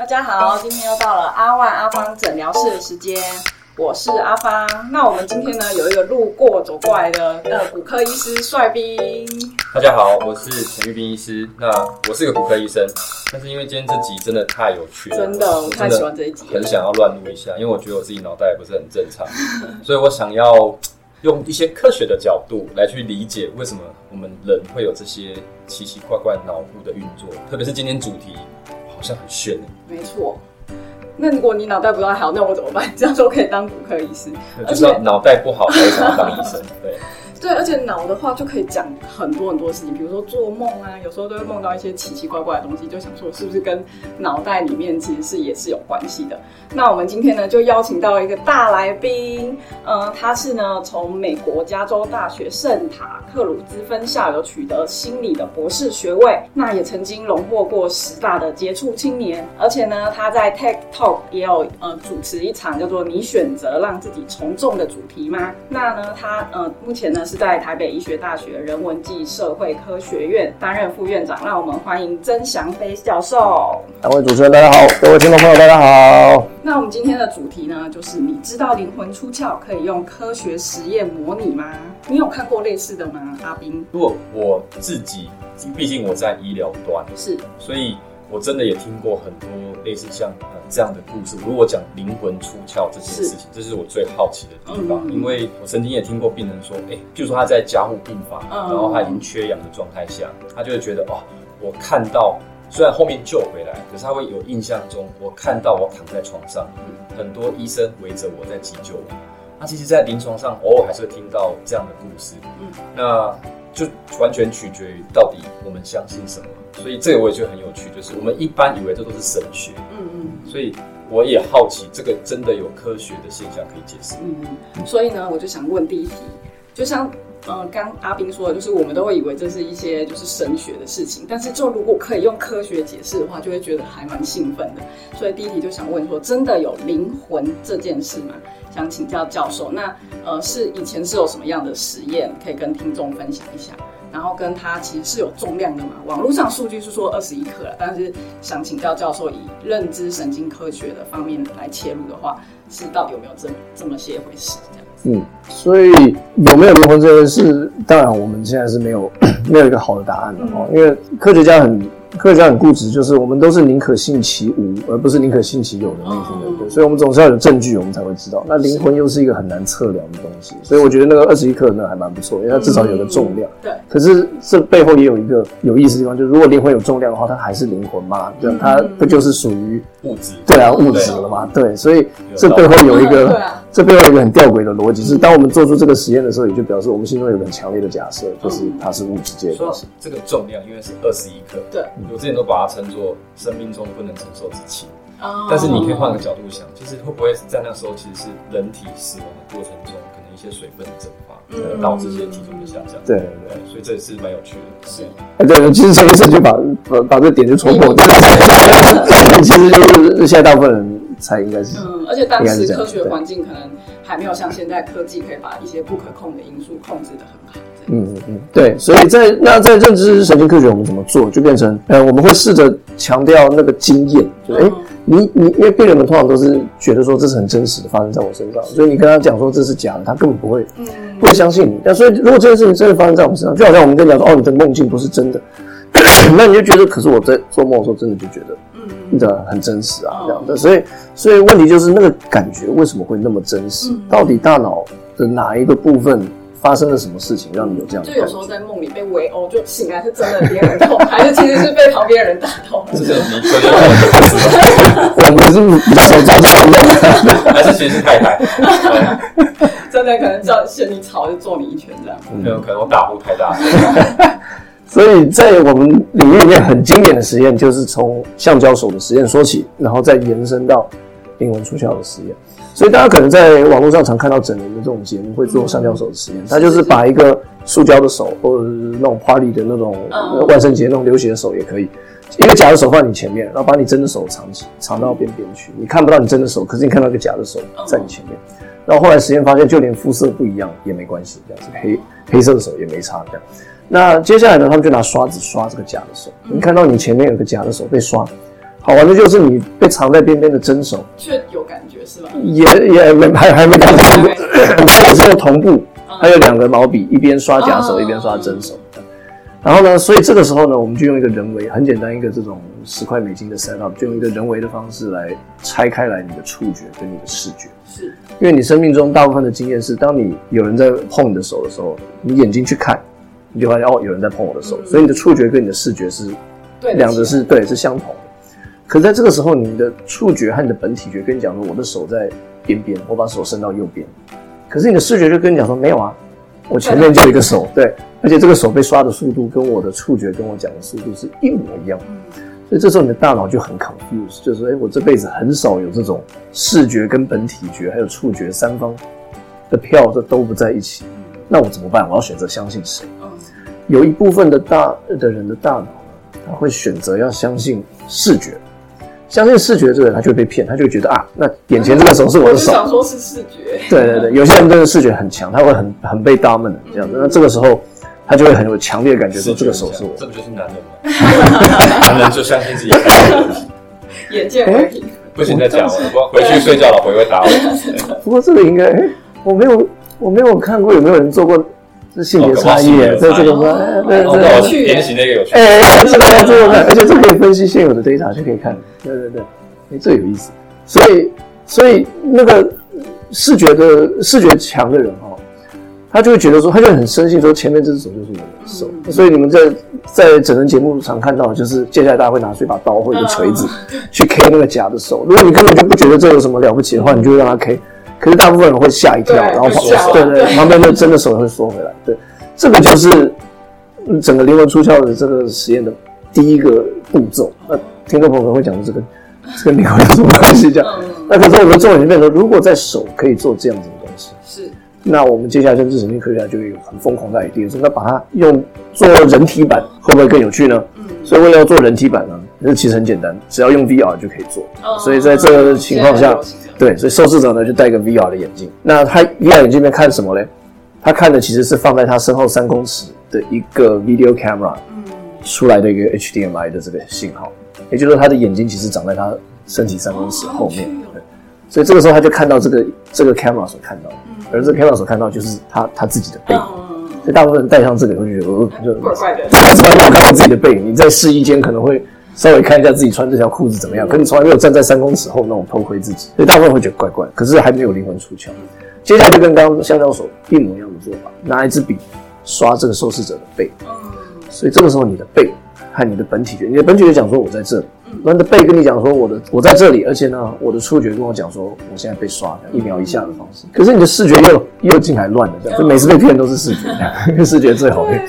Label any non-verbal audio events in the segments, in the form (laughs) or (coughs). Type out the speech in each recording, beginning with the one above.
大家好，今天又到了阿万阿芳诊疗室的时间，我是阿芳。那我们今天呢有一个路过走过来的呃骨科医师帅兵。大家好，我是陈玉斌医师。那我是个骨科医生，但是因为今天这集真的太有趣了，真的我太喜欢这一集很想要乱录一下，因为我觉得我自己脑袋也不是很正常，(laughs) 所以我想要用一些科学的角度来去理解为什么我们人会有这些奇奇怪怪脑部的运作，特别是今天主题好像很炫呢没错。那如果你脑袋不太好，那我怎么办？这样说可以当骨科医师，就是脑袋不好才会想要当医生，对。对，而且脑的话就可以讲很多很多事情，比如说做梦啊，有时候都会梦到一些奇奇怪怪的东西，就想说是不是跟脑袋里面其实是也是有关系的。那我们今天呢就邀请到一个大来宾，呃，他是呢从美国加州大学圣塔克鲁兹分校有取得心理的博士学位，那也曾经荣获过十大的杰出青年，而且呢他在 Tech Talk 也有呃主持一场叫做“你选择让自己从众”的主题吗？那呢他呃目前呢是在台北医学大学人文暨社会科学院担任副院长，让我们欢迎曾祥飞教授。两位主持人，大家好；各位听众朋友，大家好。那我们今天的主题呢，就是你知道灵魂出窍可以用科学实验模拟吗？你有看过类似的吗？阿斌如果我自己，毕竟我在医疗端，是所以我真的也听过很多类似像呃这样的故事。如果讲灵魂出窍这件事情，这是我最好奇的地方，嗯因为我曾经也听过病人说，哎、譬如说他在加护病房，嗯然后他已经缺氧的状态下，他就会觉得哦，我看到。虽然后面救回来，可是他会有印象中，我看到我躺在床上，很多医生围着我在急救我。那其实，在临床上偶尔还是会听到这样的故事。嗯那就完全取决于到底我们相信什么。所以这个我也觉得很有趣，就是我们一般以为这都是神学，嗯嗯所以我也好奇，这个真的有科学的现象可以解释？嗯嗯。所以呢，我就想问第一题，就像呃刚阿斌说的，就是我们都会以为这是一些就是神学的事情，但是就如果可以用科学解释的话，就会觉得还蛮兴奋的。所以第一题就想问说，真的有灵魂这件事吗？想请教教授，那呃是以前是有什么样的实验可以跟听众分享一下？然后跟它其实是有重量的嘛？网络上数据是说二十一克了，但是想请教教授以认知神经科学的方面来切入的话，是到底有没有这这么些回事？这样子？嗯，所以有没有灵魂这件事，当然我们现在是没有 (clears throat) 没有一个好的答案的哦，因为科学家很科学家很固执，就是我们都是宁可信其无，而不是宁可信其有的那一群人，对，所以我们总是要有证据，我们才会知道。那灵魂又是一个很难测量的东西，所以我觉得那个二十一克那还蛮不错，因为它至少有个重量。对，可是这背后也有一个有意思的地方，就是如果灵魂有重量的话，它还是灵魂吗？对，它不就是属于物质对啊物质了嘛？对，所以这背后有一个这背后有一个很吊诡的逻辑，是当我们做出这个实验的时候，也就表示我们心中有个很强烈的假设，就是它是物质界的说到。这个重量，因为是二十一克，对，我之前都把它称作生命中不能承受之轻。哦但是你可以换个角度想，就是会不会在那时候其实是人体死亡的过程中，可能一些水分的蒸发，导致一些体重的下降。对对对，所以这也是蛮有趣的。是哎，对，其实陈医生就把把把这点就戳破，(laughs) 其实就是现在大部分人猜应该是嗯，而且当时科学环境可能还没有像现在科技可以把一些不可控的因素控制的很好。嗯嗯嗯，对，所以在那在认知神经科学我们怎么做，就变成呃，我们会试着强调那个经验，就是哎、嗯你你因为病人们通常都是觉得说这是很真实的发生在我身上，所以你跟他讲说这是假的，他根本不会嗯不会相信你。但所以如果这件事情真的发生在我们身上，就好像我们跟你讲说哦，你的梦境不是真的，(coughs) 那你就觉得，可是我在做梦的时候真的就觉得嗯的很真实啊哦，这样的，所以所以问题就是那个感觉为什么会那么真实嗯？到底大脑的哪一个部分发生了什么事情，让你有这样的？就有时候在梦里被围殴，就醒来是真的别人痛，还是其实是被旁边人打痛？这是你昨天问的？(laughs) 我们是比较少做这种的。还是其实是太太？真的可能叫嫌你吵就揍你一拳这样。有可能我打呼太大声。(laughs) 所以在我们领域里面很经典的实验，就是从橡胶手的实验说起，然后再延伸到灵魂出窍的实验。所以大家可能在网络上常看到整人的这种节目会做橡胶手的实验，它就是把一个塑胶的手，或者是那种 party 的那种嗯万圣节那种流血的手也可以，一个假的手放你前面，然后把你真的手藏起，藏到边边去，你看不到你真的手，可是你看到一个假的手在你前面。然后后来实验发现，就连肤色不一样也没关系，这样子黑黑色的手也没差这样。那接下来呢，他们就拿刷子刷这个假的手，你看到你前面有个假的手被刷，好玩的就是你被藏在边边的真手，却有感觉是吧？也也没还还没看到，这个时候同步，还有两个毛笔，一边刷假手，哦。一边刷真手。然后呢，所以这个时候呢，我们就用一个人为很简单一个这种十块美金的 set up，就用一个人为的方式来拆开来你的触觉跟你的视觉。是，因为你生命中大部分的经验是，当你有人在碰你的手的时候，你眼睛去看，你就发现哦，有人在碰我的手，嗯所以你的触觉跟你的视觉是对两者是对是相同的。可是在这个时候，你的触觉和你的本体觉跟你讲说，我的手在边边，我把手伸到右边。可是你的视觉就跟你讲说，没有啊，我前面就有一个手，对，而且这个手被刷的速度跟我的触觉跟我讲的速度是一模一样所以这时候你的大脑就很 confused，就是说，哎，我这辈子很少有这种视觉跟本体觉还有触觉三方的票，这都不在一起，那我怎么办？我要选择相信谁？嗯有一部分的大的人的大脑呢，他会选择要相信视觉，相信视觉这个人，他就会被骗，他就会觉得啊，那眼前这个手是我的手，(laughs) 就想说是视觉，对对对，有些人真的视觉很强，他会很很被 dominant 这样子，那这个时候他就会很有强烈的感觉说这个手是我。这不就是男人吗？(laughs) 男人就相信自己。(laughs) 眼见为凭。不行，再讲了，我回去睡觉，老婆也会打我。不过这个应该，哎我没有我没有看过有没有人做过这性别差异在这个哦哎对哦，对那我对，点起那个有趣。哎，这个这个看，而且这可以分析现有的 data 就可以看，对对对，哎，这有意思。所以所以那个视觉的视觉强的人哈、哦，他就会觉得说，他就很深信说前面这只手就是我的手。所以你们在在整人节目常看到，就是接下来大家会拿出一把刀或一个锤子去 K 那个假的手。如果你根本就不觉得这有什么了不起的话，你就会让他 K。可是大部分人会吓一跳，然后跑对对，旁边的真的手会缩回来。对，这个就是嗯整个灵魂出窍的这个实验的第一个步骤。那听众朋友可能会讲说这个这个灵魂有什么关系？这样，嗯，那可是我们重点就变成，如果在手可以做这样子的东西，是，那我们接下来就是神经科学家就会有很疯狂的 idea，说那把它用做人体版会不会更有趣呢？嗯，所以为了要做人体版呢，那其实很简单，只要用 VR 就可以做。哦所以在这个情况下对，所以受试者呢就戴一个 VR 的眼镜。那他 VR 眼镜里面看什么呢？他看的其实是放在他身后三公尺的一个 video camera 嗯，出来的一个 HDMI 的这个信号，也就是说他的眼睛其实长在他身体三公尺后面。对，所以这个时候他就看到这个这个 camera 所看到的，嗯而这个 camera 所看到就是他他自己的背影。嗯，所以大部分人戴上这个，会觉得呃，就怪怪的，从来没有看到自己的背影。你在试衣间可能会稍微看一下自己穿这条裤子怎么样，可你从来没有站在三公尺后那种偷窥自己，所以大部分人会觉得怪怪。可是还没有灵魂出窍。接下来就跟刚刚橡胶手一模一样的做法，拿一支笔刷这个受试者的背，嗯，所以这个时候你的背和你的本体觉，你的本体觉讲说我在这里，那你的背跟你讲说我的我在这里，而且呢，我的触觉跟我讲说我现在被刷，一秒一下的方式。可是你的视觉又又进来乱了，这样，每次被骗都是视觉，(laughs) (laughs) 视觉最好骗。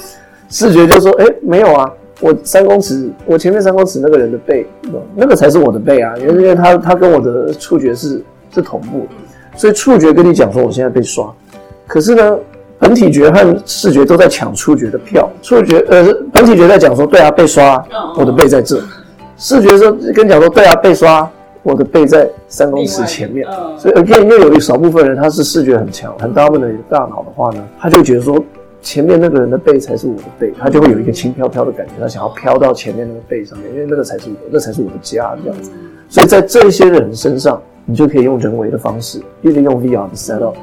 视觉就说，哎、没有啊，我三公尺，我前面三公尺那个人的背，那个才是我的背啊，因为因为他他跟我的触觉是是同步，所以触觉跟你讲说我现在被刷，可是呢，本体觉和视觉都在抢触觉的票，触觉呃本体觉在讲说，对啊，被刷我的背在这，视觉说跟你讲说，对啊，被刷啊，我的背在三公尺前面，所以 again 又有一少部分人他是视觉很强、很 dominant 的大脑的话呢，他就觉得说前面那个人的背才是我的背，他就会有一个轻飘飘的感觉，他想要飘到前面那个背上面，因为那个才是我，那才是我的家这样子。所以在这些人身上，你就可以用人为的方式，一直用 VR 的 setup，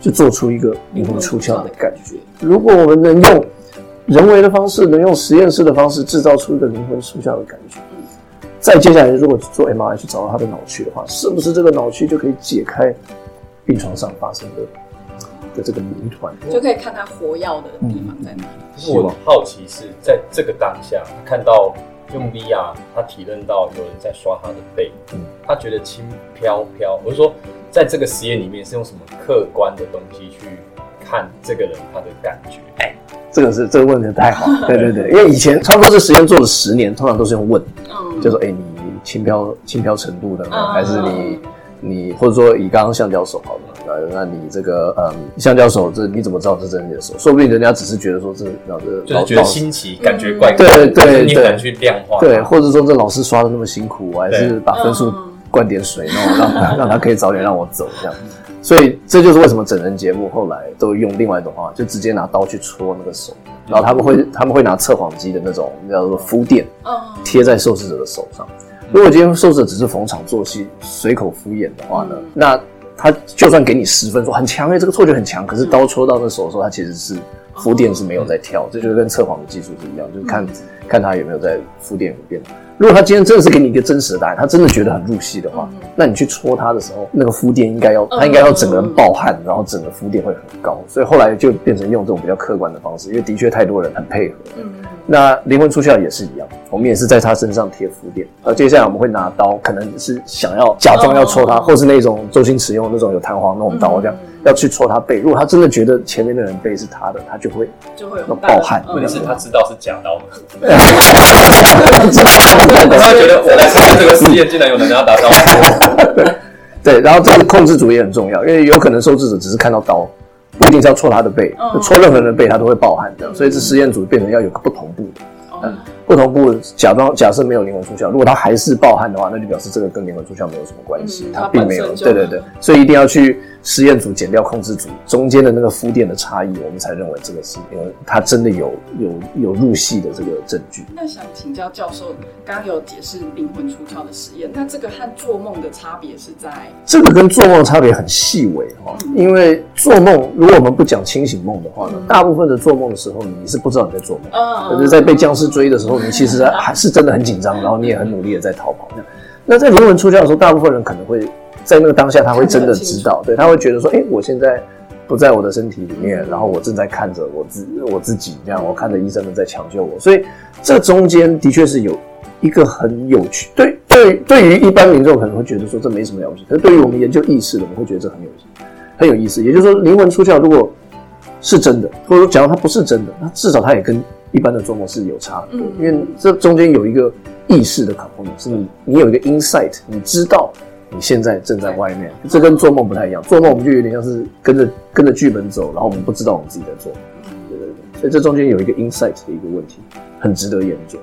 就做出一个灵魂出窍的感觉。如果我们能用人为的方式，能用实验室的方式制造出一个灵魂出窍的感觉，再接下来如果做 MRI 去找到他的脑区的话，是不是这个脑区就可以解开病床上发生的的这个谜团？就可以看他活药的地方在哪里。可是我好奇是在这个当下，看到用 VR，他体认到有人在刷他的背，嗯他觉得轻飘飘。我是说，在这个实验里面是用什么客观的东西去看这个人他的感觉？哎这个是这个问题太好，(laughs) 对对对，因为以前差不多这实验做了十年，通常都是用问，嗯，就说哎、你轻飘轻飘程度的呢，嗯还是你你或者说以刚刚橡胶手好了，那那你这个嗯橡胶手这你怎么知道这是你的手？说不定人家只是觉得说这老这就是觉得新奇，感觉怪怪的，对对但是你对。很难去量化。对，或者说这老师刷的那么辛苦，我还是把分数嗯。灌点水，然后让他让他可以早点让我走这样。所以这就是为什么整人节目后来都用另外一种方法，就直接拿刀去戳那个手，然后他们会他们会拿测谎机的那种叫做敷垫嗯，贴在受试者的手上，如果今天受试者只是逢场作戏、随口敷衍的话呢，嗯。那他就算给你十分说很强哎、这个错觉很强，可是刀戳到那手的时候，他其实是浮点是没有在跳，这就是跟测谎的技术是一样，就是看、看他有没有在敷垫有变。如果他今天真的是给你一个真实的答案，他真的觉得很入戏的话，那你去戳他的时候，那个敷垫应该要他应该要整个人暴汗，然后整个敷垫会很高，所以后来就变成用这种比较客观的方式，因为的确太多人很配合。嗯那灵魂出窍也是一样，我们也是在他身上贴敷垫。而接下来我们会拿刀，可能是想要假装要戳他，哦或是那种周星驰用那种有弹簧那种刀，这样、要去戳他背。如果他真的觉得前面的人背是他的，他就会就会有暴汗嗯问题是他知道是假刀，知道他会觉得我来参加这个实验，竟然有人拿打刀。(laughs) 对，然后这个控制组也很重要，因为有可能受试者只是看到刀，不一定是要戳他的背，嗯戳任何人的背他都会暴汗的，所以这实验组变成要有个不同步的。哦不同步假装假设没有灵魂出窍，如果他还是暴汗的话，那就表示这个跟灵魂出窍没有什么关系，嗯他并没有。对对对，所以一定要去实验组减掉控制组中间的那个敷垫的差异，我们才认为这个是因为他真的有有有入戏的这个证据。那想请教教授，刚刚有解释灵魂出窍的实验，那这个和做梦的差别是在这个跟做梦的差别很细微哈，因为做梦如果我们不讲清醒梦的话呢，大部分的做梦的时候你是不知道你在做梦。嗯就是在被僵尸追的时候，你其实还是真的很紧张，然后你也很努力的在逃跑。那那在灵魂出窍的时候，大部分人可能会在那个当下，他会真的知道，对，他会觉得说，哎、我现在不在我的身体里面，然后我正在看着我自 (laughs) 我自己，这样我看着医生们在抢救我，所以这中间的确是有一个很有趣，对对，对于一般民众可能会觉得说这没什么了不起，可是对于我们研究意识的，我们会觉得这很有很有意思。也就是说，灵魂出窍如果是真的，或者说假如它不是真的，那至少它也跟一般的做梦是有差的，嗯因为这中间有一个意识的 component，是你你有一个 insight，你知道你现在正在外面，这跟做梦不太一样。做梦我们就有点像是跟着跟着剧本走，然后我们不知道我们自己在做梦，对对对，所以这中间有一个 insight 的一个问题，很值得研究。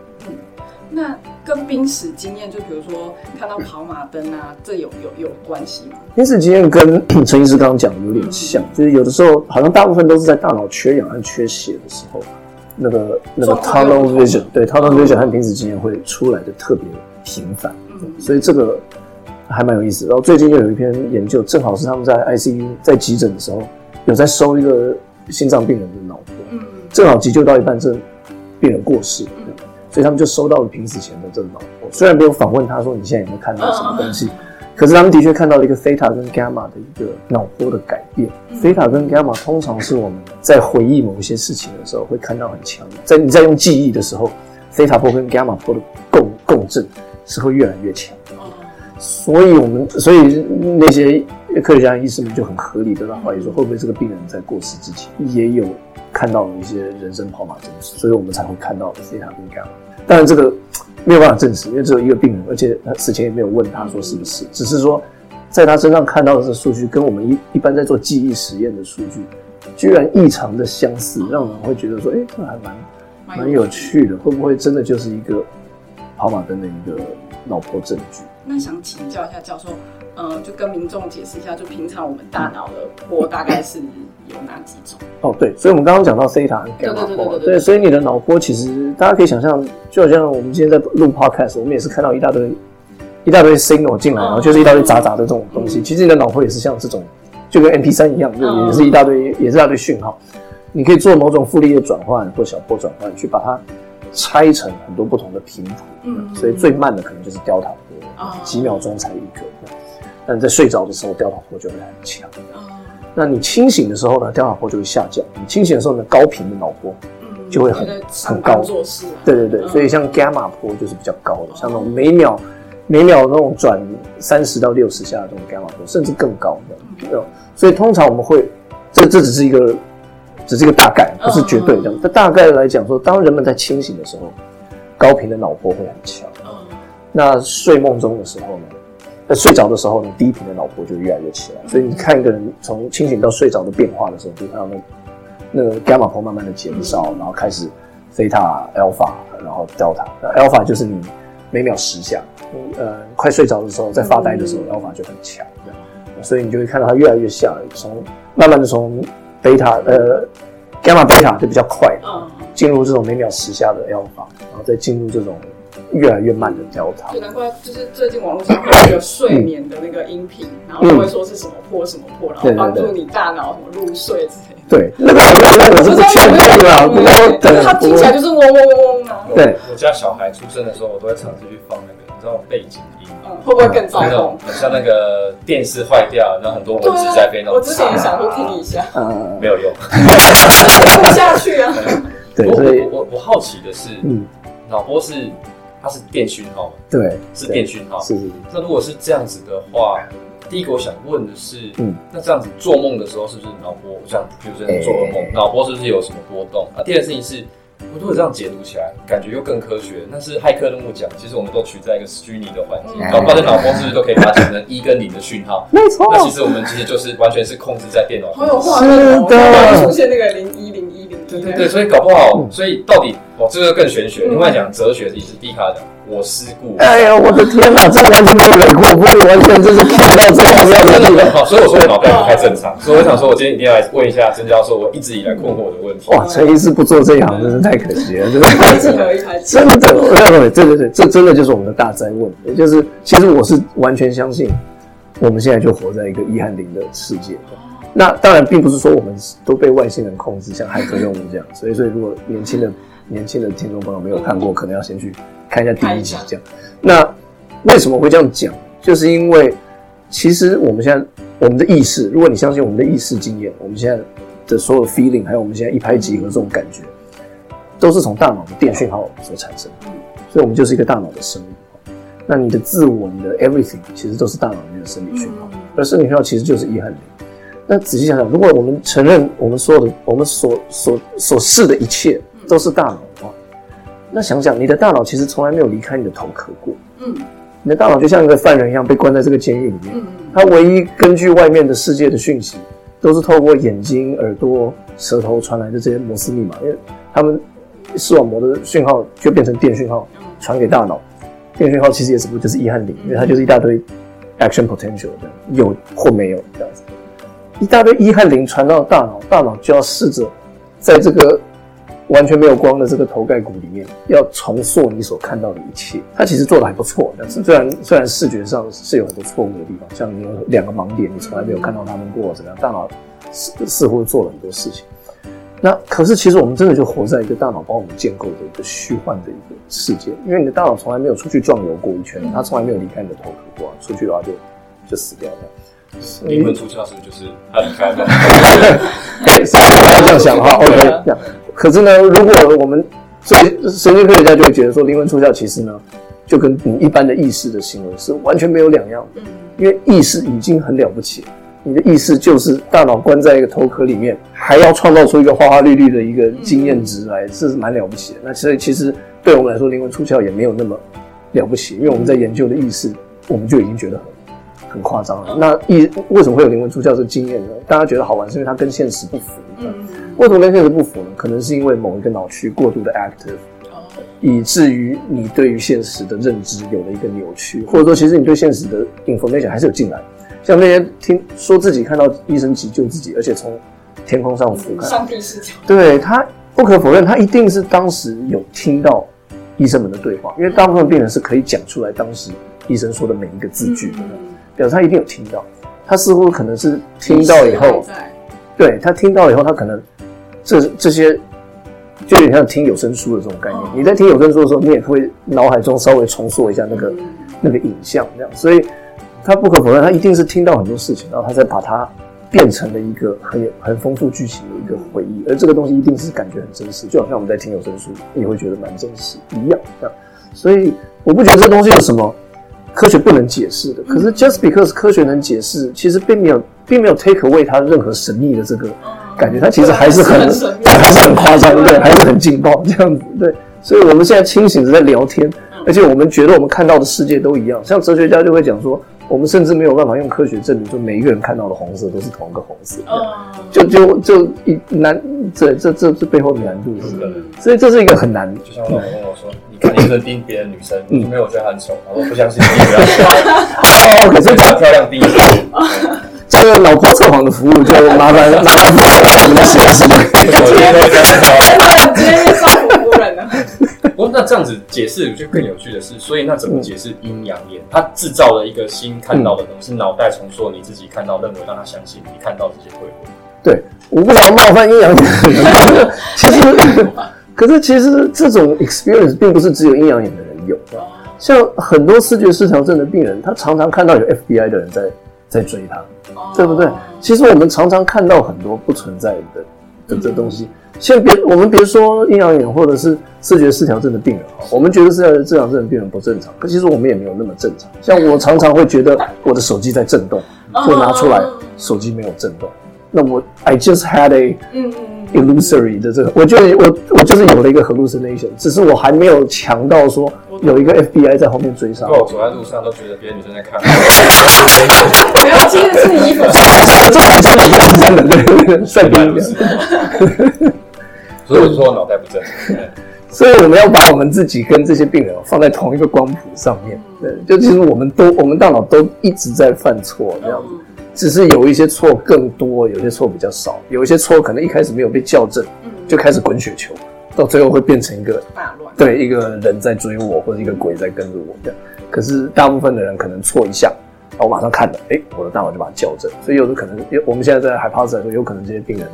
那跟濒死经验，就比如说看到跑马灯啊，这有有有关系吗？濒死经验跟 (clears throat) 陈医师刚刚讲的有点像，就是有的时候好像大部分都是在大脑缺氧和缺血的时候，那个那个 tunnel vision，对 tunnel vision 和濒死经验会出来的特别频繁，嗯。所以这个还蛮有意思。然后最近又有一篇研究，正好是他们在 ICU 在急诊的时候有在收一个心脏病人的脑波，嗯。正好急救到一半，这病人过世，所以他们就收到了平死前的这个脑波。虽然没有访问他说你现在有没有看到什么东西，可是他们的确看到了一个 theta 跟 gamma 的一个脑波的改变。theta 跟 gamma 通常是我们在回忆某一些事情的时候会看到很强，在你在用记忆的时候，theta 波跟 gamma 波的共共振是会越来越强。哦所以我们，所以那些科学家、医生们就很合理的在怀疑说，会不会这个病人在过世之前也有看到了一些人生跑马灯，所以我们才会看到非常跟 gamma。当然，这个没有办法证实，因为只有一个病人，而且他死前也没有问他说是不是，只是说在他身上看到的这数据跟我们一一般在做记忆实验的数据，居然异常的相似，让人会觉得说，哎、这还蛮蛮有趣的，会不会真的就是一个跑马灯的一个脑波证据？那想请教一下教授，呃，就跟民众解释一下，就平常我们大脑的波大概是有哪几种？哦，对，所以我们刚刚讲到 theta gamma 波，对对所以你的脑波其实大家可以想象，就好像我们今天在录 podcast，我们也是看到一大堆一大堆 signal 进来，嗯然后就是一大堆杂杂的这种东西。其实你的脑波也是像这种，就跟 MP 3一样，就嗯也是一大堆，也是一大堆讯号。你可以做某种复利的转换或小波转换，去把它拆成很多不同的频谱。嗯所以最慢的可能就是 delta 波哦，几秒钟才一个。但在睡着的时候，delta 波就会很强。哦，那你清醒的时候呢，delta 波就会下降。你清醒的时候呢，高频的脑波，嗯就会很觉得上班做事啊，对对对，嗯所以像 gamma 波就是比较高的，像那种每秒每秒那种转三十到六十下的这种 gamma 波，甚至更高的。对所以通常我们会，这这只是一个只是一个大概，不是绝对这样。但大概来讲说，当人们在清醒的时候，高频的脑波会很强。嗯那睡梦中的时候呢，在睡着的时候呢，低频的脑波就越来越起来。所以你看一个人从清醒到睡着的变化的时候，就看到那那个 gamma 波慢慢的减少，然后开始 theta、alpha，然后 delta。那 alpha 就是你每秒十下，嗯。呃，快睡着的时候，在发呆的时候、alpha 就很强，所以你就会看到它越来越下来，从慢慢的从 beta 呃 gamma beta 就比较快，嗯。进入这种每秒十下的 alpha，然后再进入这种越来越慢的交叉就。难怪就是最近网络上会有一个睡眠的那个音频，然后就会说是什么破什么破，然后对对帮助你大脑什么入睡之类的。对，那个那个我是不确定啦，不过但是它听起来对就是嗡嗡嗡嗡啊，对我家小孩出生的时候，我都会尝试去放那个，你知道背景音。嗯，会不会更糟那糕种？很像那个电视坏掉，然后很多蚊子在飞那种。我之前也想说听一下，嗯没有用。(laughs) 听不下去啊。(laughs) 对，我所以我我我好奇的是，嗯脑波是它是电讯号吗？对是电讯号。是是是那如果是这样子的话，第一个我想问的是，嗯那这样子做梦的时候是不是脑波像比如说你做噩梦哎，脑波是不是有什么波动？啊，第二个事情是。如果这样解读起来，感觉又更科学。但是骇客任务讲，其实我们都处在一个虚拟的环境，嗯搞不好这脑波是不是都可以把它讲成一跟零的讯号？没错那其实我们其实就是完全是控制在电脑好有上。画面哦，是的出现那个零一零一零一，对对对，所以搞不好，嗯所以到底哦，这个更玄学。嗯另外讲哲学，也是低卡讲我失故。哎呀，我的天哪，这完全没有蕊过，不是完全就是看到这样子的地方。好，所以我说我脑袋不太正常，所以我想说，我今天一定要来问一下曾教授，我一直以来困惑的问题。哇，陈医师不做这一行真是太可惜了，真的。(laughs) 真的，对对对，这真的就是我们的大灾问。也就是，其实我是完全相信，我们现在就活在一个一和零的世界。那当然，并不是说我们都被外星人控制，像骇客任务这样。所以，所以如果年轻的年轻的听众朋友没有看过，可能要先去看一下第一集这样。那为什么会这样讲？就是因为其实我们现在我们的意识，如果你相信我们的意识经验，我们现在的所有 feeling，还有我们现在一拍即合这种感觉，都是从大脑的电讯号所产生。所以我们就是一个大脑的生物。那你的自我、你的 everything，其实都是大脑里面的生理讯号，而生理讯号其实就是一和零。那仔细想想，如果我们承认我们所有的、我们所所所示的一切都是大脑，那想想你的大脑其实从来没有离开你的头壳过。嗯你的大脑就像一个犯人一样被关在这个监狱里面，嗯它唯一根据外面的世界的讯息，都是透过眼睛、耳朵、舌头传来的这些摩斯密码，因为他们视网膜的讯号就变成电讯号传给大脑。电讯号其实也只不过就是一和零，因为它就是一大堆 action potential 这样，有或没有这样子。一大堆一和零传到大脑，大脑就要试着在这个完全没有光的这个头盖骨里面，要重塑你所看到的一切。它其实做的还不错，但是虽然虽然视觉上是有很多错误的地方，像你有两个盲点，你从来没有看到他们过，怎么样？大脑似似乎做了很多事情。那可是其实我们真的就活在一个大脑帮我们建构的一个虚幻的一个世界，因为你的大脑从来没有出去壮游过一圈，它从来没有离开你的头壳过，出去的话就就死掉了。灵魂出窍是不是就是 (laughs) 他离开了？对，是这样想哈，OK，这样。可是呢，如果我们所以神经科学家就会觉得说，灵魂出窍其实呢，就跟你一般的意识的行为是完全没有两样的，嗯因为意识已经很了不起了。你的意识就是大脑关在一个头壳里面，还要创造出一个花花绿绿的一个经验值来，这是蛮了不起的。那所以其实对我们来说，灵魂出窍也没有那么了不起，因为我们在研究的意识，我们就已经觉得很很夸张了。那意为什么会有灵魂出窍这经验呢？大家觉得好玩，是因为它跟现实不符。嗯为什么跟现实不符呢？可能是因为某一个脑区过度的 active，以至于你对于现实的认知有了一个扭曲，或者说其实你对现实的 information 还是有进来。像那些听说自己看到医生急救自己，而且从天空上俯瞰，上帝视角，对他不可否认，他一定是当时有听到医生们的对话，因为大部分病人是可以讲出来当时医生说的每一个字句的，表示他一定有听到。他似乎可能是听到以后，对他听到以后，他可能这这些就有点像听有声书的这种概念。哦你在听有声书的时候，你也会脑海中稍微重塑一下那个那个影像，这样。所以他不可否认，他一定是听到很多事情，然后他再把它变成了一个很有很丰富剧情的一个回忆，而这个东西一定是感觉很真实，就好像我们在听有声书，你会觉得蛮真实一样。这样，所以我不觉得这东西有什么科学不能解释的。可是 just because 科学能解释，其实并没有并没有 take away 它任何神秘的这个感觉，它其实还是很对，还是很夸张，对，还是很劲爆这样子，对。所以我们现在清醒着在聊天，而且我们觉得我们看到的世界都一样。像哲学家就会讲说，我们甚至没有办法用科学证明说每一个人看到的红色都是同一个红色，就就就一难，这这这这背后的难度是，所以这是一个很难。就像我老公跟我说，你看医生盯别的女生，嗯没有我觉得她很丑，我说不相信，你不要笑，哦，OK，这她漂亮第一次。这个老婆测谎的服务就麻烦麻烦我们的实验室。我今天都会这样今天人呢，我那这样子解释就更有趣的是，所以那怎么解释阴阳眼？它制造了一个新看到的东西，脑袋重塑你自己看到，认为让他相信你看到这些鬼魂。对，我不想冒犯阴阳眼，其实，可是其实这种 experience 并不是只有阴阳眼的人有，像很多视觉失调症的病人，他常常看到有 FBI 的人在在追他，对不对？其实我们常常看到很多不存在的的这东西。先别，我们别说阴阳眼或者是视觉失调症的病人哈，我们觉得视觉失调症的病人不正常，可其实我们也没有那么正常。像我常常会觉得我的手机在震动，我拿出来手机没有震动，那我 I just had a 嗯嗯。Illusory 的这个，我觉得我我就是有了一个 hallucination，只是我还没有强到说有一个 FBI 在后面追上。我走在路上都觉得别的女生在看。没有，其实是衣服。这很真的，很真的，对，帅逼。所以我就说脑袋不正。所以我们要把我们自己跟这些病人放在同一个光谱上面。对，就其实我们都我们大脑都一直在犯错这样子。只是有一些错更多，有些错比较少，有一些错可能一开始没有被校正，就开始滚雪球，到最后会变成一个大乱，对，一个人在追我，或者一个鬼在跟着我这样。可是大部分的人可能错一下，我马上看了，哎，我的大脑就把它校正。所以有的可能，我们现在在害怕说，有可能这些病人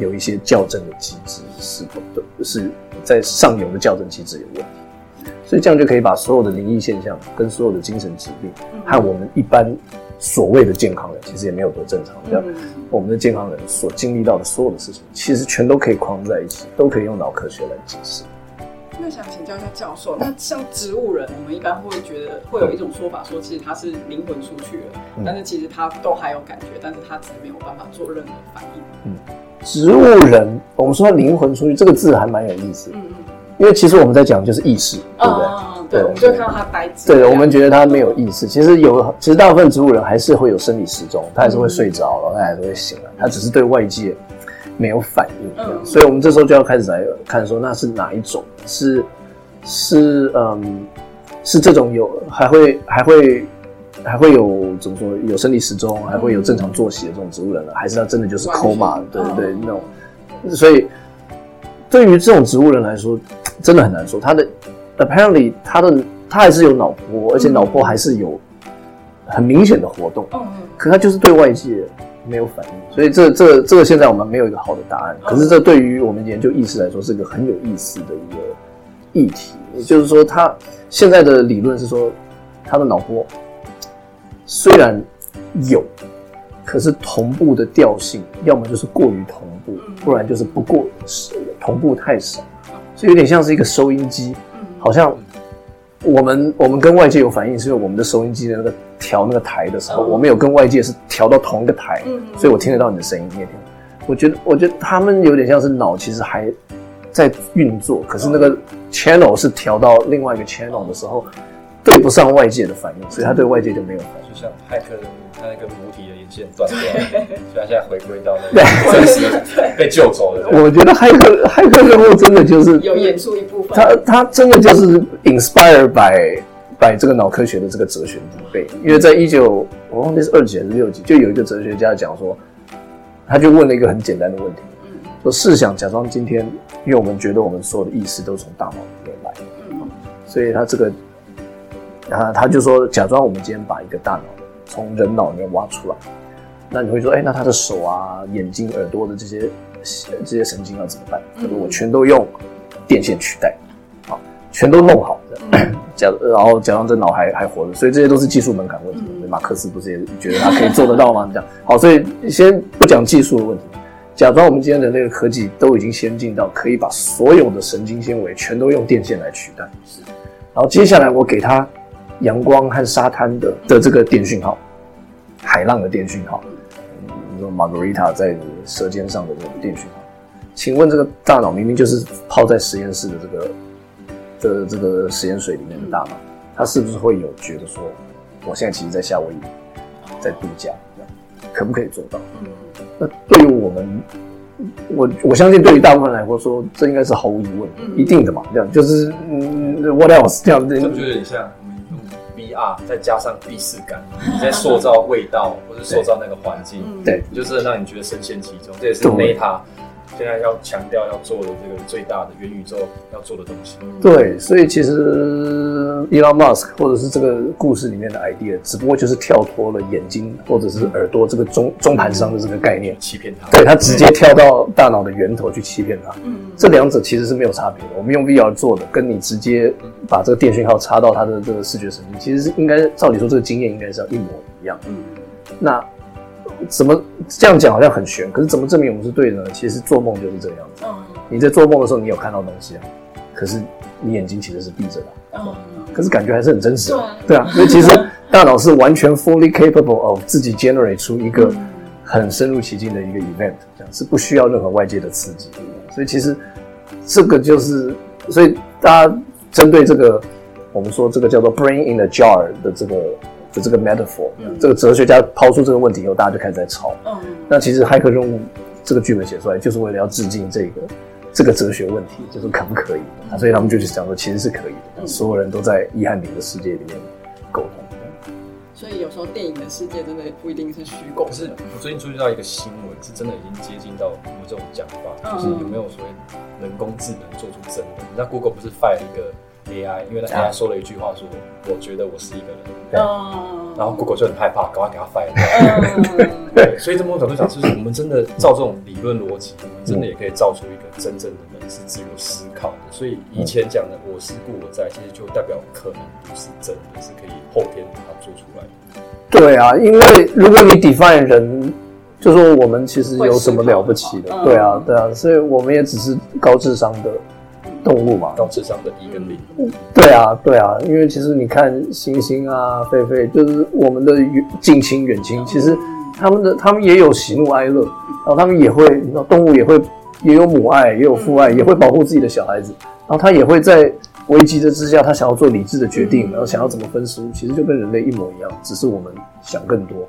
有一些校正的机制是否的，是在上游的校正机制有问题，所以这样就可以把所有的灵异现象跟所有的精神疾病和我们一般。所谓的健康人其实也没有多正常，这样我们的健康人所经历到的所有的事情，其实全都可以框在一起，都可以用脑科学来解释。那想请教一下教授，那像植物人，我们一般会觉得会有一种说法，说其实他是灵魂出去了，但是其实他都还有感觉，但是他只是没有办法做任何反应。嗯，植物人，我们说灵魂出去这个字还蛮有意思，嗯嗯，因为其实我们在讲就是意识，对不对？对，我们就看到他呆滞。对，我们觉得他没有意识。其实有，其实大部分植物人还是会有生理时钟，他还是会睡着了，他还是会醒来，他只是对外界没有反应。嗯，所以我们这时候就要开始来看，说那是哪一种？是是嗯，是这种有还会还会还会有怎么说有生理时钟，还会有正常作息的这种植物人呢？还是他真的就是 coma？对对对，那种。所以对于这种植物人来说，真的很难说他的。Apparently，他的他还是有脑波，而且脑波还是有很明显的活动。嗯嗯。可他就是对外界没有反应，所以这这这个现在我们没有一个好的答案。可是这对于我们研究意识来说是一个很有意思的一个议题。也就是说，他现在的理论是说，他的脑波虽然有，可是同步的调性要么就是过于同步，不然就是不过是同步太少，所以有点像是一个收音机。好像我们我们跟外界有反应，是因为我们的收音机的那个调那个台的时候，我们有跟外界是调到同一个台，所以我听得到你的声音，你也听。我觉得我觉得他们有点像是脑其实还在运作，可是那个 channel 是调到另外一个 channel 的时候，对不上外界的反应，所以他对外界就没有反应。就像骇客他那个母体的连线断掉，(laughs) 所以他现在回归到那个真实被救走了。我觉得骇客骇客任务真的就是有演出一部分。他他真的就是 inspired by by 这个脑科学的这个哲学底背，因为在一九我忘记是二几还是六几，就有一个哲学家讲说，他就问了一个很简单的问题，说试想假装今天，因为我们觉得我们所有的意识都从大脑里面来，所以他这个他他就说假装我们今天把一个大脑。从人脑里面挖出来，那你会说，哎，那他的手啊、眼睛、耳朵的这些这些神经要怎么办？他说我全都用电线取代，好，全都弄好，假然后假装这脑还还活着，所以这些都是技术门槛问题。马克思不是也觉得他可以做得到吗？这样好，所以先不讲技术的问题，假装我们今天的那个科技都已经先进到可以把所有的神经纤维全都用电线来取代，是，然后接下来我给他。阳光和沙滩的的这个电讯号，海浪的电讯号，你说 Margarita 在舌尖上的这个电讯号，请问这个大脑明明就是泡在实验室的这个的这个实验水里面的大脑，它是不是会有觉得说，我现在其实在夏威夷，在度假，可不可以做到？那对于我们，我我相信对于大部分来说，这应该是毫无疑问，一定的嘛，这样就是嗯，What else？这样子，这不就有点像？VR 再加上第四感，你在塑造味道或者塑造那个环境，对，就是让你觉得深陷其中。这也是 Meta 现在要强调要做的这个最大的元宇宙要做的东西。对，所以其实 Elon Musk 或者是这个故事里面的 idea，只不过就是跳脱了眼睛或者是耳朵这个中中盘商的这个概念，欺骗他。对他直接跳到大脑的源头去欺骗他。嗯，这两者其实是没有差别的。我们用 VR 做的，跟你直接把这个电讯号插到他的这个视觉神经，其实是应该照理说这个经验应该是要一模一样。嗯，那怎么这样讲好像很玄，可是怎么证明我们是对的呢？其实做梦就是这样子。你在做梦的时候，你有看到东西啊，可是你眼睛其实是闭着的。嗯，可是感觉还是很真实。对啊，所以其实大脑是完全 fully capable of 自己 generate 出一个很深入其境的一个 event，这样是不需要任何外界的刺激。所以其实这个就是，所以大家针对这个，我们说这个叫做 brain in a jar 的这个。的这个 metaphor，这个哲学家抛出这个问题以后，大家就开始在吵。嗯，那其实骇客任务这个剧本写出来，就是为了要致敬这个这个哲学问题，就是可不可以？所以他们就去讲说，其实是可以的。所有人都在伊汉里的世界里面沟通。所以有时候电影的世界真的不一定是虚构。可是我最近注意到一个新闻，是真的已经接近到我们这种讲法，就是有没有所谓人工智能做出真的？那 Google 不是 fire 一个？AI，因为那 AI 说了一句话，说我觉得我是一个人，对，然后 Google 就很害怕，赶快给他 fire。对，所以这某种角度讲，就是我们真的照这种理论逻辑，我们真的也可以造出一个真正的人是自由思考的。所以以前讲的“我是故我在”，其实就代表可能不是真的，是可以后天把它做出来的。对啊，因为如果你 define 人，就说我们其实有什么了不起的？对啊，对啊，所以我们也只是高智商的。动物嘛，高智商的一跟零。对啊，对啊，因为其实你看猩猩啊、狒狒，就是我们的近亲、远亲，其实他们的他们也有喜怒哀乐，然后他们也会，你知道，动物也会也有母爱，也有父爱，也会保护自己的小孩子，然后他也会在危机的之下，他想要做理智的决定，然后想要怎么分食物，其实就跟人类一模一样，只是我们想更多，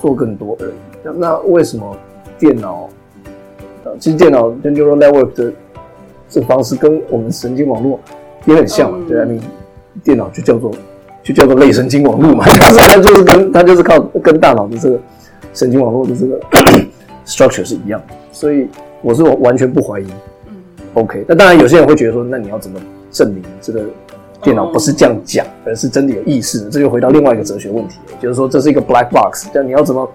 做更多而已。那那为什么电脑？其实电脑跟 neural network 的。这个方式跟我们神经网络也很像嘛，对啊，你电脑就叫做就叫做类神经网络嘛，但 (laughs) 是它就是跟它就是靠跟大脑的这个神经网络的这个 (coughs) structure 是一样的，所以我是完全不怀疑。嗯，OK，那当然有些人会觉得说，那你要怎么证明这个电脑不是这样讲，而是真的有意识？这就回到另外一个哲学问题，就是说这是一个 black box，但你要怎么？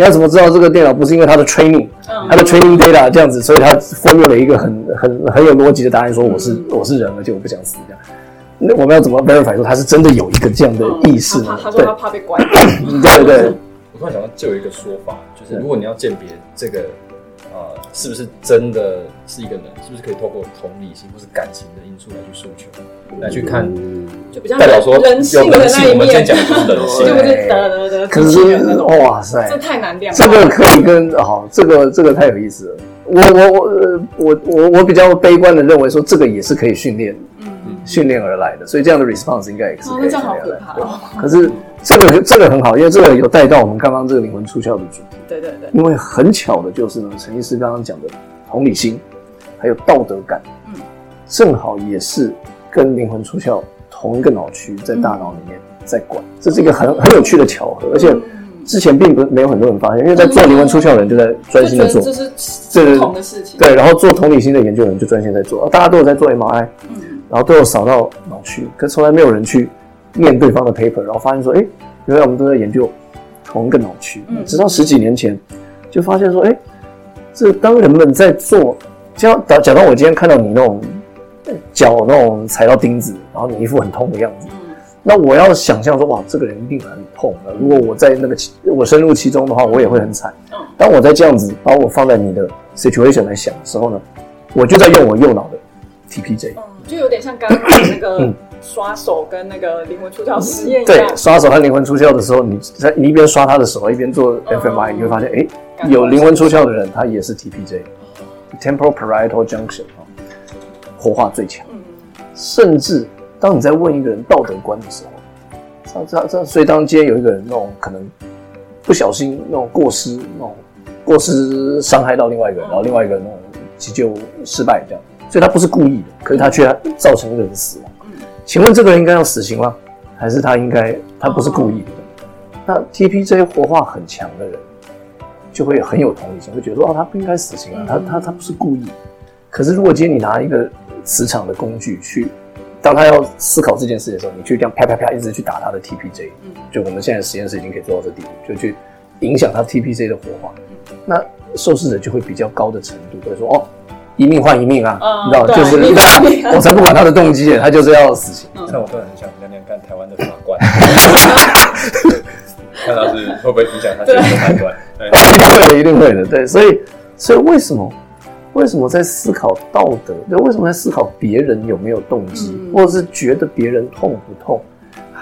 你要怎么知道这个电脑不是因为它的 training，它的 training data 这样子，所以它忽略了一个很很很有逻辑的答案，说我是我是人，而且我不想死这样。那我们要怎么 verify 说它是真的有一个这样的意识呢？他说他怕被关。(coughs) 对对。我突然想到，就有一个说法，就是如果你要鉴别这个。啊，是不是真的是一个人？是不是可以透过同理心或是感情的因素来去诉求，来去看，就比较代表说人性的那一面。我们先讲的是人性，对不对？得得得，可是哇塞，这太难了。这个可以跟好，这个这个太有意思了。我我我我我我比较悲观的认为说，这个也是可以训练，嗯，训练而来的。所以这样的 response 应该也是可以训练的。可是。这个这个很好，因为这个有带到我们刚刚这个灵魂出窍的主题。对对对。因为很巧的就是呢，陈医师刚刚讲的同理心，还有道德感，嗯，正好也是跟灵魂出窍同一个脑区在大脑里面在管，这是一个很很有趣的巧合。而且之前并不没有很多人发现，因为在做灵魂出窍的人就在专心的做，这是这同的事情。对，然后做同理心的研究人就专心在做，大家都有在做 MRI，嗯，然后都有扫到脑区，可从来没有人去。念对方的 paper，然后发现说，哎，原来我们都在研究同一个脑区。直到十几年前，就发现说，哎，这当人们在做，像假假装我今天看到你那种脚那种踩到钉子，然后你一副很痛的样子，那我要想象说，哇，这个人一定很痛的。如果我在那个我深入其中的话，我也会很惨。当我在这样子把我放在你的 situation 来想的时候呢，我就在用我右脑的 TPJ，就有点像刚刚那个。刷手跟那个灵魂出窍实验一样。对，刷手和灵魂出窍的时候，你在你一边刷他的手，一边做 fMRI，你会发现，哎，有灵魂出窍的人，他也是 TPJ，temporal parietal junction 啊，活化最强。甚至当你在问一个人道德观的时候，这这这，所以当今天有一个人那种可能不小心那种过失，那种过失伤害到另外一个人，然后另外一个人那种急救失败这样，所以他不是故意的，可是他却造成一个人死亡。请问这个人应该要死刑吗？还是他应该他不是故意的？那 TPJ 活化很强的人，就会很有同理心，会觉得说哦，他不应该死刑啊，他他他不是故意。可是如果今天你拿一个磁场的工具去，当他要思考这件事的时候，你去这样啪啪啪一直去打他的 TPJ，就我们现在实验室已经可以做到这地步，就去影响他 TPJ 的活化，那受试者就会比较高的程度会说哦。一命换一命啊，你知道，就是 (laughs) 我才不管他的动机，(laughs) 他就是要死刑。像我突然很想念念看台湾的法官，(laughs) 看他是会不会影响他最后判断？一定会的，一定会的。对，所以，所以为什么，为什么在思考道德？为什么在思考别人有没有动机，或者是觉得别人痛不痛？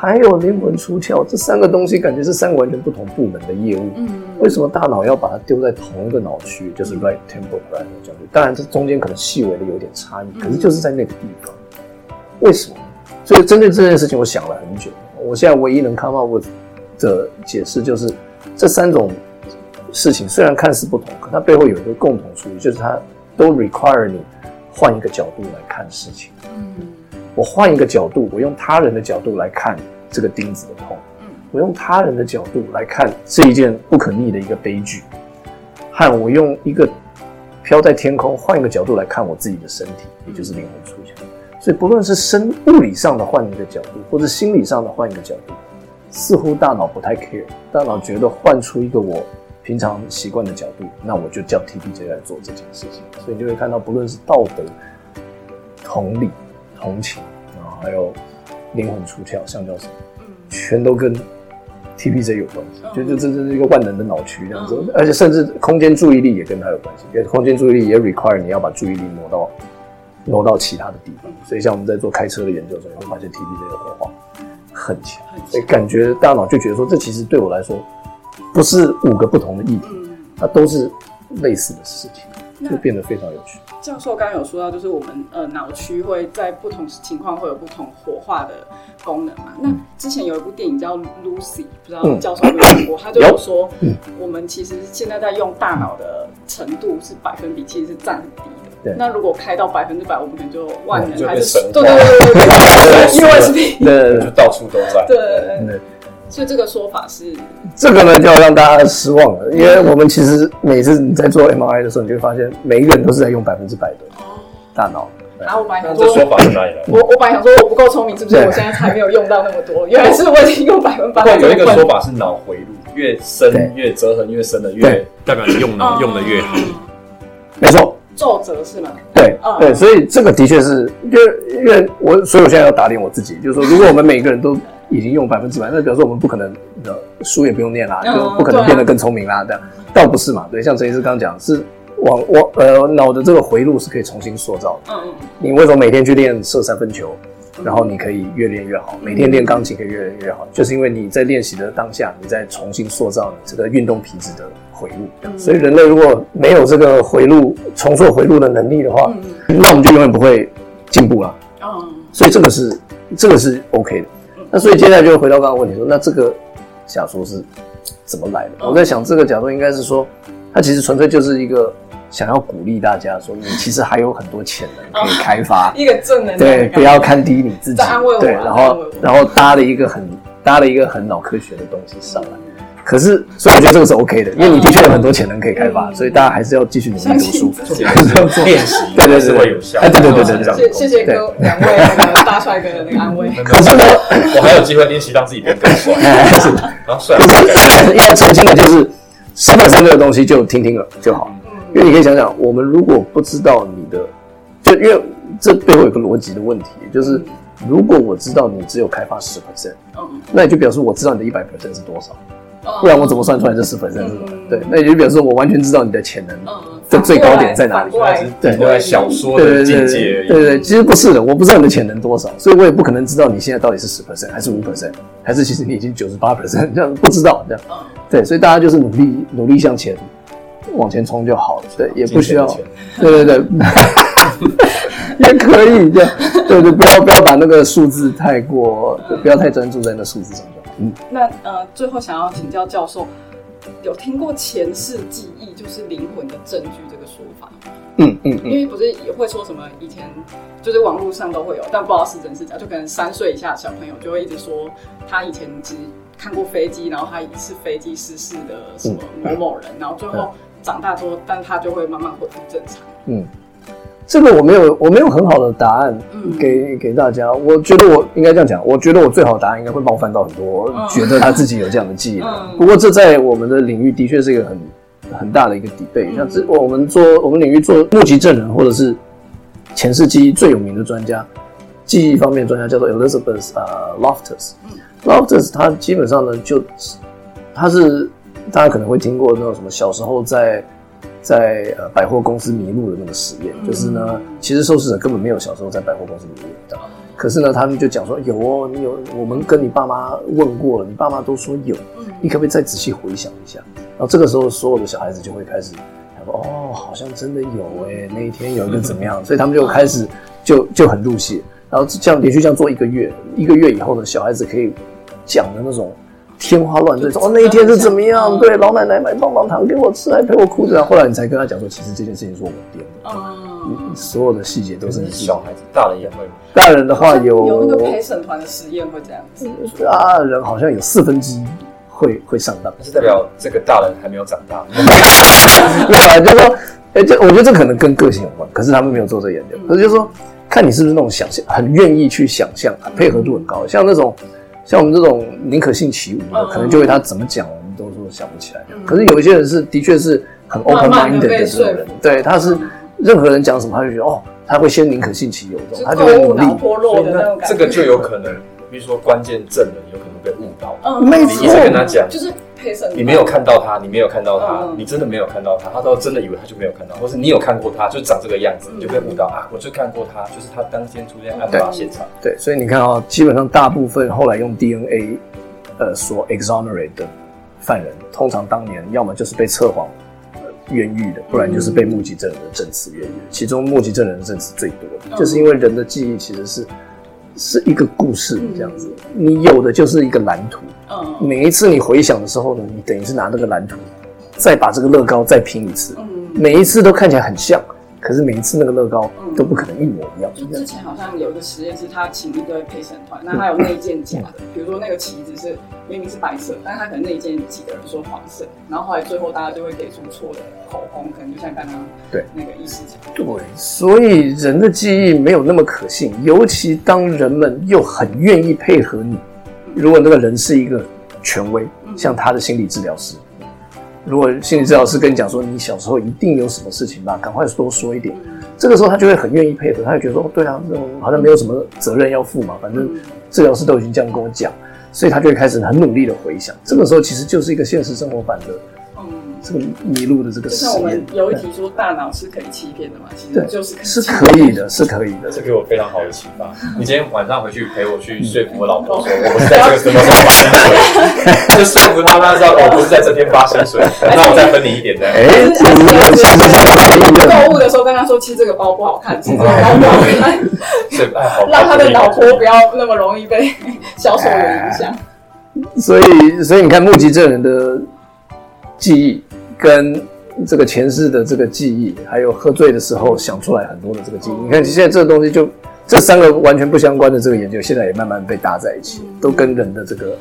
还有灵魂出窍，这三个东西感觉是三个完全不同部门的业务。嗯，为什么大脑要把它丢在同一个脑区，就是 right temporal brain 角度？当然，这中间可能细微的有点差异，可是就是在那个地方。为什么？所以针对这件事情，我想了很久。我现在唯一能 come up with 的解释就是，这三种事情虽然看似不同，可它背后有一个共同处理，就是它都 require 你换一个角度来看事情。嗯。我换一个角度，我用他人的角度来看这个钉子的痛，我用他人的角度来看这一件不可逆的一个悲剧，和我用一个飘在天空换一个角度来看我自己的身体，也就是灵魂出窍。所以不论是生物理上的换一个角度，或者心理上的换一个角度，似乎大脑不太 care，大脑觉得换出一个我平常习惯的角度，那我就叫 TPJ 来做这件事情。所以你就会看到，不论是道德、同理。同情啊，还有灵魂出窍，橡胶什么，全都跟 TPJ 有关系。就就这这是一个万能的脑区这样子，而且甚至空间注意力也跟它有关系。因为空间注意力也 require 你要把注意力挪到挪到其他的地方。所以像我们在做开车的研究中，会发现 TPJ 的活化很强，所以感觉大脑就觉得说，这其实对我来说不是五个不同的议题，它都是类似的事情，就变得非常有趣。教授刚刚有说到，就是我们呃脑区会在不同情况会有不同活化的功能嘛。那之前有一部电影叫《Lucy》，不知道教授有没有看过？他就有说，我们其实现在在用大脑的程度是百分比，其实是占很低的。那如果开到百分之百，我们可能就万能还是对对对对对，因为是对，就到处都在。对对对。所以这个说法是，这个呢就要让大家失望了，因为我们其实每次你在做 MRI 的时候，你就会发现每一个人都是在用百分之百的大脑。然后我本来想说，这说法是哪里来？我我本来想说我不够聪明，是不是？我现在才没有用到那么多，原来是我已经用百分百。有一个说法是脑回路越深越折痕越深的越代表你用脑用的越好。没错，皱褶是吗？对，对，所以这个的确是，因为因为我所以我现在要打脸我自己，就是说，如果我们每个人都已经用百分之百，那表示我们不可能的书也不用念啦，就不可能变得更聪明啦。这样倒不是嘛？对，像陈医师刚刚讲，是往我呃脑的这个回路是可以重新塑造的。嗯嗯。你为什么每天去练射三分球，然后你可以越练越好？每天练钢琴可以越练越好，就是因为你在练习的当下，你在重新塑造你这个运动皮质的回路。所以人类如果没有这个回路重塑回路的能力的话，那我们就永远不会进步了。哦。所以这个是这个是 OK 的。那所以接下来就回到刚刚问题说，那这个假说是怎么来的？我在想，这个假说应该是说，它其实纯粹就是一个想要鼓励大家说，你 (laughs) 其实还有很多潜能可以开发，一个正能量，对，不要看低你自己，对，然后然后搭了一个很搭了一个很脑科学的东西上来。可是，所以我觉得这个是 OK 的，因为你的确有很多潜能可以开发，所以大家还是要继续努力读书，(laughs) 练习，对对对，会有效。哎，对对对对对，谢谢各两位那个大帅哥的那个安慰。(laughs) 可是呢，(laughs) 我还有机会练习让自己变更帅，是然后帅。要澄清的就是，十本身这个东西就听听了就好，因为你可以想想，我们如果不知道你的，就因为这背后有个逻辑的问题，就是如果我知道你只有开发十 percent，嗯，那也就表示我知道你的一百 percent 是多少。不然我怎么算出来这十分？是吧？对，那也就表示我完全知道你的潜能的最高点在哪里。对，对，小说的境界。对对，其实不是的，我不知道你的潜能多少，所以我也不可能知道你现在到底是十 percent 还是五 percent，还是其实你已经九十八 percent，这样不知道这样。对，所以大家就是努力努力向前往前冲就好了。对，也不需要。对对对，也可以这样。对对，不要不要把那个数字太过，不要太专注在那数字上。那呃，最后想要请教教授，有听过前世记忆就是灵魂的证据这个说法吗？嗯嗯，因为不是也会说什么以前就是网络上都会有，但不知道是真是假，就可能三岁以下的小朋友就会一直说他以前只看过飞机，然后他是飞机失事的什么某某人，然后最后长大之后，但他就会慢慢恢复正常。嗯，这个我没有，我没有很好的答案给给大家。我觉得我应该这样讲，我觉得我最好的答案应该会冒犯到很多觉得他自己有这样的记忆。不过这在我们的领域的确是一个很很大的一个底背。像这我们做我们领域做目击证人或者是前世记忆最有名的专家，记忆方面专家叫做 Elizabeth 呃 Loftus。Loftus 他基本上呢就他是大家可能会听过那种什么小时候在。在呃百货公司迷路的那个实验，就是呢，其实受试者根本没有小时候在百货公司迷路的，可是呢，他们就讲说有哦，你有，我们跟你爸妈问过了，你爸妈都说有，你可不可以再仔细回想一下？然后这个时候，所有的小孩子就会开始说哦，好像真的有哎，那一天有一个怎么样？(laughs) 所以他们就开始就就很入戏，然后这样连续这样做一个月，一个月以后呢，小孩子可以讲的那种。天花乱坠，哦，那一天是怎么样？对，老奶奶买棒棒糖给我吃，还陪我哭着。后来你才跟他讲说，其实这件事情是我们编的。哦，所有的细节都是你小孩子，大人也会吗？大人的话有有那个陪审团的实验会这样子。大人好像有四分之一会会上当，是代表这个大人还没有长大。(laughs) 没有，就说，哎，这我觉得这可能跟个性有关。可是他们没有做这研究，可是就说，看你是不是那种想象很愿意去想象，配合度很高，像那种。像我们这种宁可信其无的，可能就会他怎么讲，我们都说想不起来。可是有一些人是，的确是很 open minded 的这种人，对，他是任何人讲什么，他就觉得哦，他会先宁可信其有，这种他就会努力。这个就有可能，比如说关键证人有可能被误导，没错，你一直跟他讲，就是。你没有看到他，你没有看到他，你真的没有看到他，他都真的以为他就没有看到，或是你有看过他，就长这个样子，你就被误导啊！我就看过他，就是他当天出现案发现场。对，所以你看啊，基本上大部分后来用 DNA，呃，所 exonerate 的犯人，通常当年要么就是被测谎冤狱的，不然就是被目击证人的证词冤狱。其中目击证人的证词最多，就是因为人的记忆其实是。是一个故事这样子，你有的就是一个蓝图。嗯，每一次你回想的时候呢，你等于是拿那个蓝图，再把这个乐高再拼一次。嗯，每一次都看起来很像。可是每一次那个乐高都不可能一模一样。就之前好像有一个实验是，他请一堆陪审团，那他有内件假的，比如说那个旗子是明明是白色，但是他可能内件几个人说黄色，然后后来最后大家就会给出错的口红，可能就像刚刚对那个意思讲。对，所以人的记忆没有那么可信，尤其当人们又很愿意配合你。如果那个人是一个权威，像他的心理治疗师。如果心理治疗师跟你讲说，你小时候一定有什么事情吧，赶快多说一点。这个时候他就会很愿意配合，他就觉得说，哦，对啊，这种好像没有什么责任要负嘛，反正治疗师都已经这样跟我讲，所以他就会开始很努力的回想。这个时候其实就是一个现实生活版的。这个迷路的这个，就像我们有一题说大脑是可以欺骗的嘛，其实就是是可以的，是可以的。这给我非常好的启发。(laughs) 你今天晚上回去陪我去说服我老婆，说 (laughs) 我不是在这个时候发薪水，就说服他，他知道我不是在这天发生水，(laughs) 那我再分你一点的。哎，购物的时候跟他说，其实这个包不好看，其实这个包不好看，让他的老婆不要那么容易被销售有影响。所以，所以你看目击证人的记忆。跟这个前世的这个记忆，还有喝醉的时候想出来很多的这个记忆，你看现在这个东西就这三个完全不相关的这个研究，现在也慢慢被搭在一起，都跟人的这个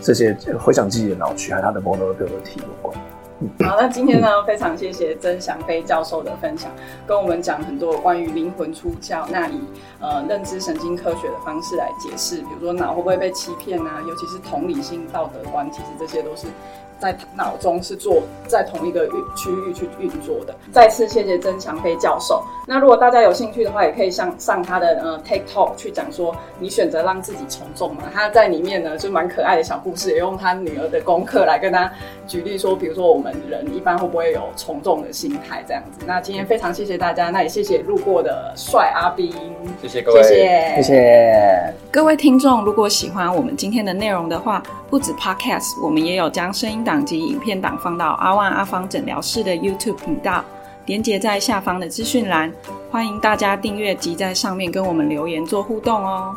这些回想记忆的脑区还有他的 vulnerability 有关。好，那今天呢，非常谢谢曾祥飞教授的分享，跟我们讲很多关于灵魂出窍，那以呃认知神经科学的方式来解释，比如说脑会不会被欺骗啊，尤其是同理心、道德观，其实这些都是。在脑中是做在同一个运区域去运作的。再次谢谢曾强飞教授。那如果大家有兴趣的话，也可以上上他的呃 Take Talk 去讲说你选择让自己从众嘛。他在里面呢就蛮可爱的小故事，也用他女儿的功课来跟他举例说，比如说我们人一般会不会有从众的心态这样子。那今天非常谢谢大家，那也谢谢路过的帅阿斌，谢谢各位，谢谢谢谢各位听众。如果喜欢我们今天的内容的话，不止 Podcast，我们也有将声音。档及影片档放到阿万阿芳诊疗室的 YouTube 频道，连接在下方的资讯栏，欢迎大家订阅及在上面跟我们留言做互动哦。